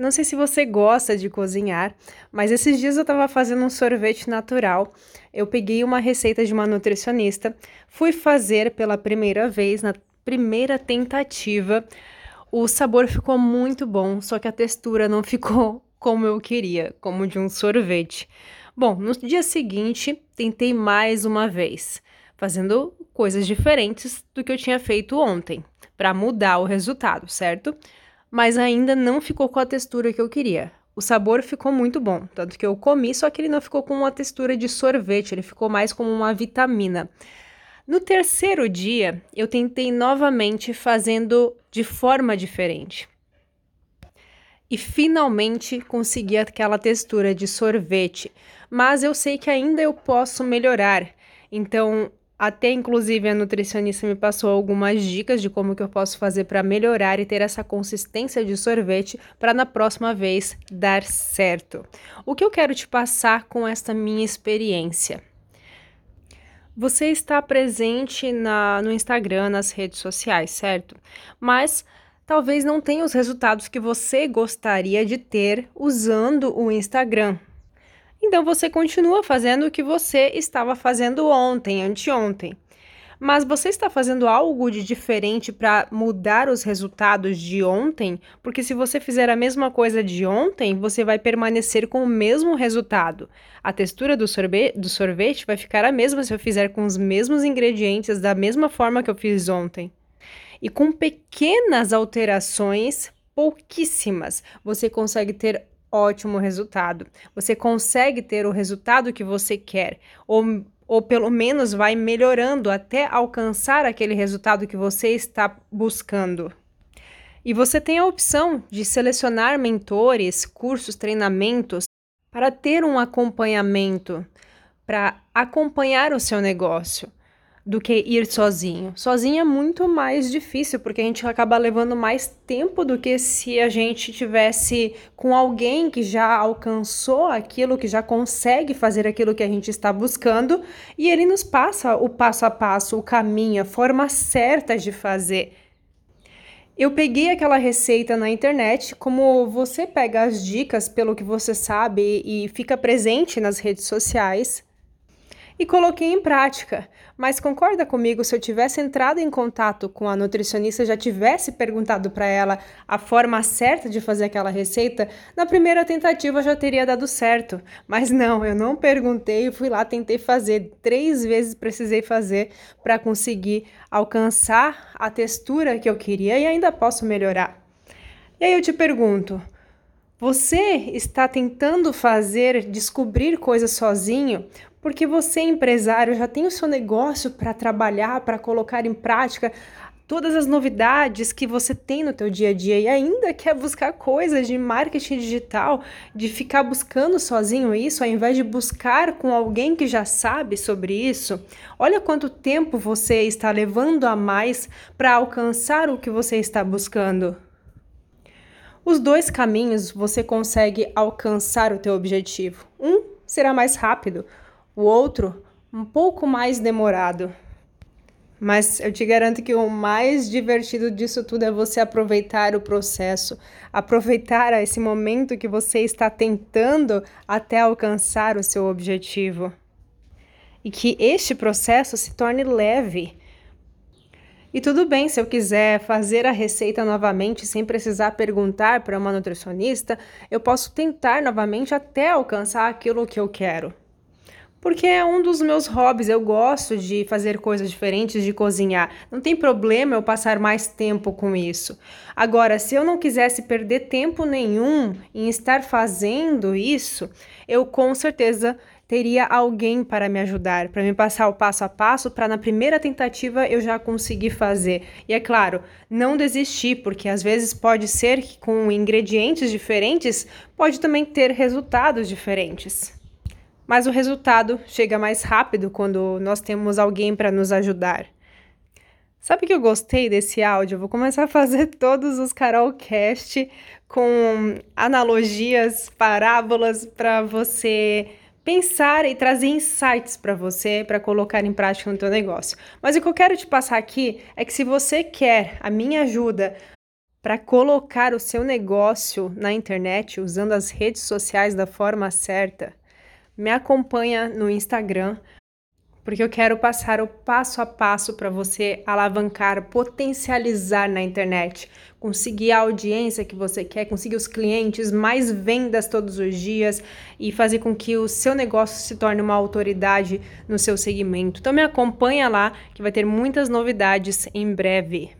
Não sei se você gosta de cozinhar, mas esses dias eu estava fazendo um sorvete natural. Eu peguei uma receita de uma nutricionista, fui fazer pela primeira vez, na primeira tentativa. O sabor ficou muito bom, só que a textura não ficou como eu queria, como de um sorvete. Bom, no dia seguinte, tentei mais uma vez, fazendo coisas diferentes do que eu tinha feito ontem, para mudar o resultado, certo? Mas ainda não ficou com a textura que eu queria. O sabor ficou muito bom, tanto que eu comi, só que ele não ficou com uma textura de sorvete, ele ficou mais como uma vitamina. No terceiro dia, eu tentei novamente fazendo de forma diferente. E finalmente consegui aquela textura de sorvete, mas eu sei que ainda eu posso melhorar. Então, até inclusive a nutricionista me passou algumas dicas de como que eu posso fazer para melhorar e ter essa consistência de sorvete para na próxima vez dar certo. O que eu quero te passar com esta minha experiência? Você está presente na, no Instagram, nas redes sociais, certo? Mas talvez não tenha os resultados que você gostaria de ter usando o Instagram. Então você continua fazendo o que você estava fazendo ontem, anteontem. Mas você está fazendo algo de diferente para mudar os resultados de ontem? Porque se você fizer a mesma coisa de ontem, você vai permanecer com o mesmo resultado. A textura do sorvete, do sorvete vai ficar a mesma se eu fizer com os mesmos ingredientes da mesma forma que eu fiz ontem. E com pequenas alterações, pouquíssimas, você consegue ter ótimo resultado. Você consegue ter o resultado que você quer, ou ou pelo menos vai melhorando até alcançar aquele resultado que você está buscando. E você tem a opção de selecionar mentores, cursos, treinamentos para ter um acompanhamento, para acompanhar o seu negócio do que ir sozinho. Sozinho é muito mais difícil, porque a gente acaba levando mais tempo do que se a gente tivesse com alguém que já alcançou aquilo, que já consegue fazer aquilo que a gente está buscando, e ele nos passa o passo a passo, o caminho, a forma certa de fazer. Eu peguei aquela receita na internet, como você pega as dicas pelo que você sabe e fica presente nas redes sociais e coloquei em prática. Mas concorda comigo se eu tivesse entrado em contato com a nutricionista, já tivesse perguntado para ela a forma certa de fazer aquela receita, na primeira tentativa já teria dado certo. Mas não, eu não perguntei, fui lá, tentei fazer, três vezes precisei fazer para conseguir alcançar a textura que eu queria e ainda posso melhorar. E aí eu te pergunto, você está tentando fazer, descobrir coisas sozinho? Porque você, empresário, já tem o seu negócio para trabalhar, para colocar em prática todas as novidades que você tem no teu dia a dia e ainda quer buscar coisas de marketing digital, de ficar buscando sozinho isso, ao invés de buscar com alguém que já sabe sobre isso. Olha quanto tempo você está levando a mais para alcançar o que você está buscando. Os dois caminhos você consegue alcançar o teu objetivo. Um será mais rápido, o outro um pouco mais demorado. Mas eu te garanto que o mais divertido disso tudo é você aproveitar o processo, aproveitar esse momento que você está tentando até alcançar o seu objetivo. E que este processo se torne leve. E tudo bem se eu quiser fazer a receita novamente sem precisar perguntar para uma nutricionista, eu posso tentar novamente até alcançar aquilo que eu quero porque é um dos meus hobbies. Eu gosto de fazer coisas diferentes, de cozinhar. Não tem problema eu passar mais tempo com isso. Agora, se eu não quisesse perder tempo nenhum em estar fazendo isso, eu com certeza teria alguém para me ajudar, para me passar o passo a passo, para na primeira tentativa eu já conseguir fazer. E é claro, não desistir, porque às vezes pode ser que com ingredientes diferentes pode também ter resultados diferentes mas o resultado chega mais rápido quando nós temos alguém para nos ajudar. Sabe que eu gostei desse áudio? Eu vou começar a fazer todos os Carolcast com analogias, parábolas para você pensar e trazer insights para você para colocar em prática no teu negócio. Mas o que eu quero te passar aqui é que se você quer a minha ajuda para colocar o seu negócio na internet usando as redes sociais da forma certa, me acompanha no Instagram, porque eu quero passar o passo a passo para você alavancar, potencializar na internet, conseguir a audiência que você quer, conseguir os clientes, mais vendas todos os dias e fazer com que o seu negócio se torne uma autoridade no seu segmento. Então me acompanha lá que vai ter muitas novidades em breve.